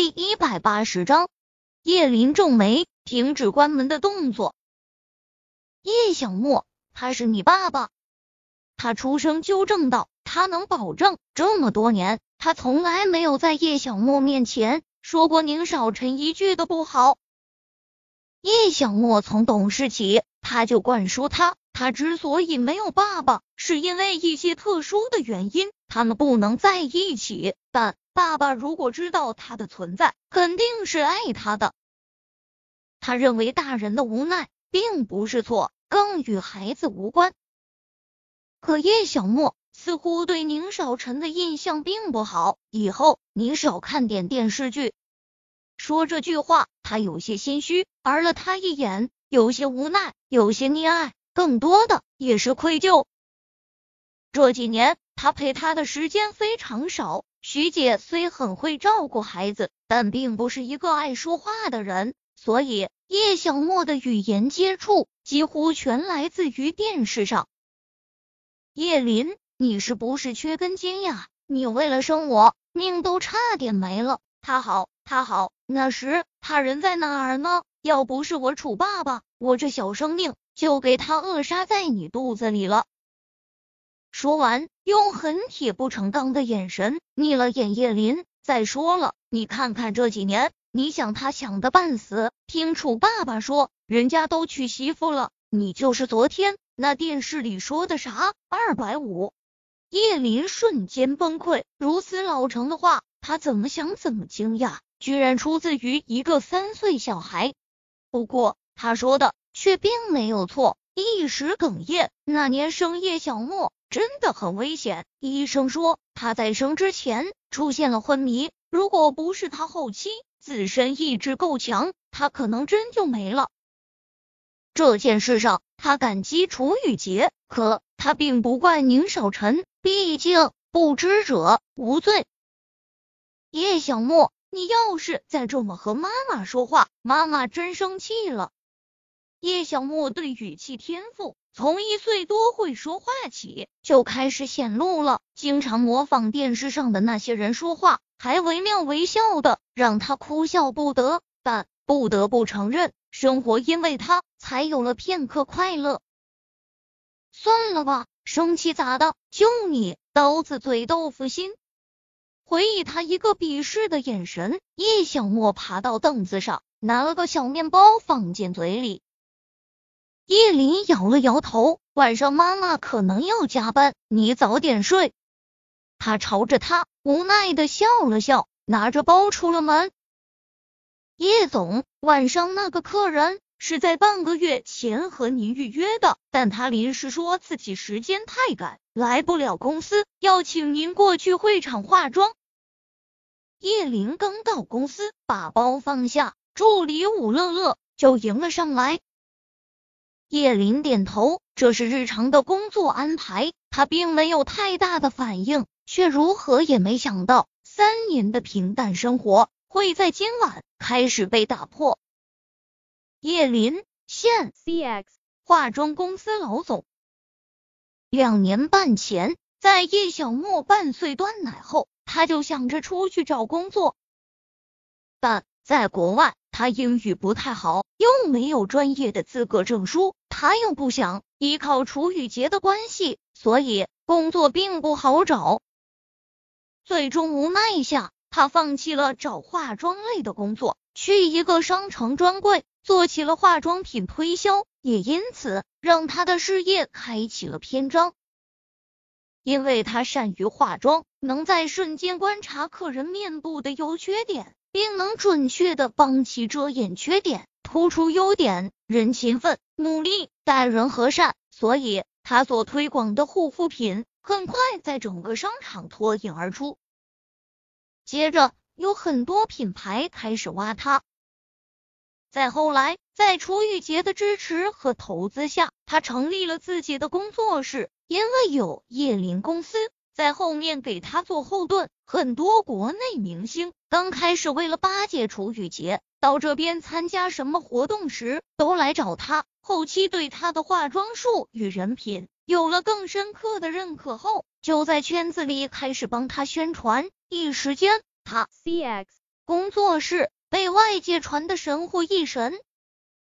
第一百八十章，叶林皱眉，停止关门的动作。叶小莫，他是你爸爸。他出声纠正道：“他能保证，这么多年，他从来没有在叶小莫面前说过宁少臣一句的不好。”叶小莫从懂事起，他就灌输他，他之所以没有爸爸，是因为一些特殊的原因，他们不能在一起。但爸爸如果知道他的存在，肯定是爱他的。他认为大人的无奈并不是错，更与孩子无关。可叶小莫似乎对宁少臣的印象并不好，以后你少看点电视剧。说这句话，他有些心虚，儿了他一眼，有些无奈，有些溺爱，更多的也是愧疚。这几年，他陪他的时间非常少。徐姐虽很会照顾孩子，但并不是一个爱说话的人，所以叶小莫的语言接触几乎全来自于电视上。叶林，你是不是缺根筋呀？你为了生我，命都差点没了。他好，他好，那时他人在哪儿呢？要不是我楚爸爸，我这小生命就给他扼杀在你肚子里了。说完，用很铁不成钢的眼神睨了眼叶林。再说了，你看看这几年，你想他想的半死。听楚爸爸说，人家都娶媳妇了，你就是昨天那电视里说的啥二百五？叶林瞬间崩溃，如此老成的话，他怎么想怎么惊讶，居然出自于一个三岁小孩。不过他说的却并没有错，一时哽咽，那年生叶小莫。真的很危险。医生说他在生之前出现了昏迷，如果不是他后期自身意志够强，他可能真就没了。这件事上，他感激楚雨洁，可他并不怪宁少臣，毕竟不知者无罪。叶小莫，你要是再这么和妈妈说话，妈妈真生气了。叶小莫对语气天赋。从一岁多会说话起就开始显露了，经常模仿电视上的那些人说话，还惟妙惟肖的，让他哭笑不得。但不得不承认，生活因为他才有了片刻快乐。算了吧，生气咋的？就你刀子嘴豆腐心。回忆他一个鄙视的眼神，叶小莫爬到凳子上，拿了个小面包放进嘴里。叶林摇了摇头，晚上妈妈可能要加班，你早点睡。他朝着他无奈的笑了笑，拿着包出了门。叶总，晚上那个客人是在半个月前和您预约的，但他临时说自己时间太赶，来不了公司，要请您过去会场化妆。叶林刚到公司，把包放下，助理武乐乐就迎了上来。叶林点头，这是日常的工作安排。他并没有太大的反应，却如何也没想到，三年的平淡生活会在今晚开始被打破。叶林，现 CX 化妆公司老总。两年半前，在叶小莫半岁断奶后，他就想着出去找工作，但在国外。他英语不太好，又没有专业的资格证书，他又不想依靠楚雨洁的关系，所以工作并不好找。最终无奈下，他放弃了找化妆类的工作，去一个商城专柜做起了化妆品推销，也因此让他的事业开启了篇章。因为他善于化妆，能在瞬间观察客人面部的优缺点。并能准确的帮其遮掩缺点，突出优点。人勤奋、努力、待人和善，所以他所推广的护肤品很快在整个商场脱颖而出。接着，有很多品牌开始挖他。再后来，在楚雨洁的支持和投资下，他成立了自己的工作室。因为有叶林公司。在后面给他做后盾，很多国内明星刚开始为了巴结楚雨洁，到这边参加什么活动时都来找他。后期对他的化妆术与人品有了更深刻的认可后，就在圈子里开始帮他宣传。一时间，他 CX 工作室被外界传的神乎一神。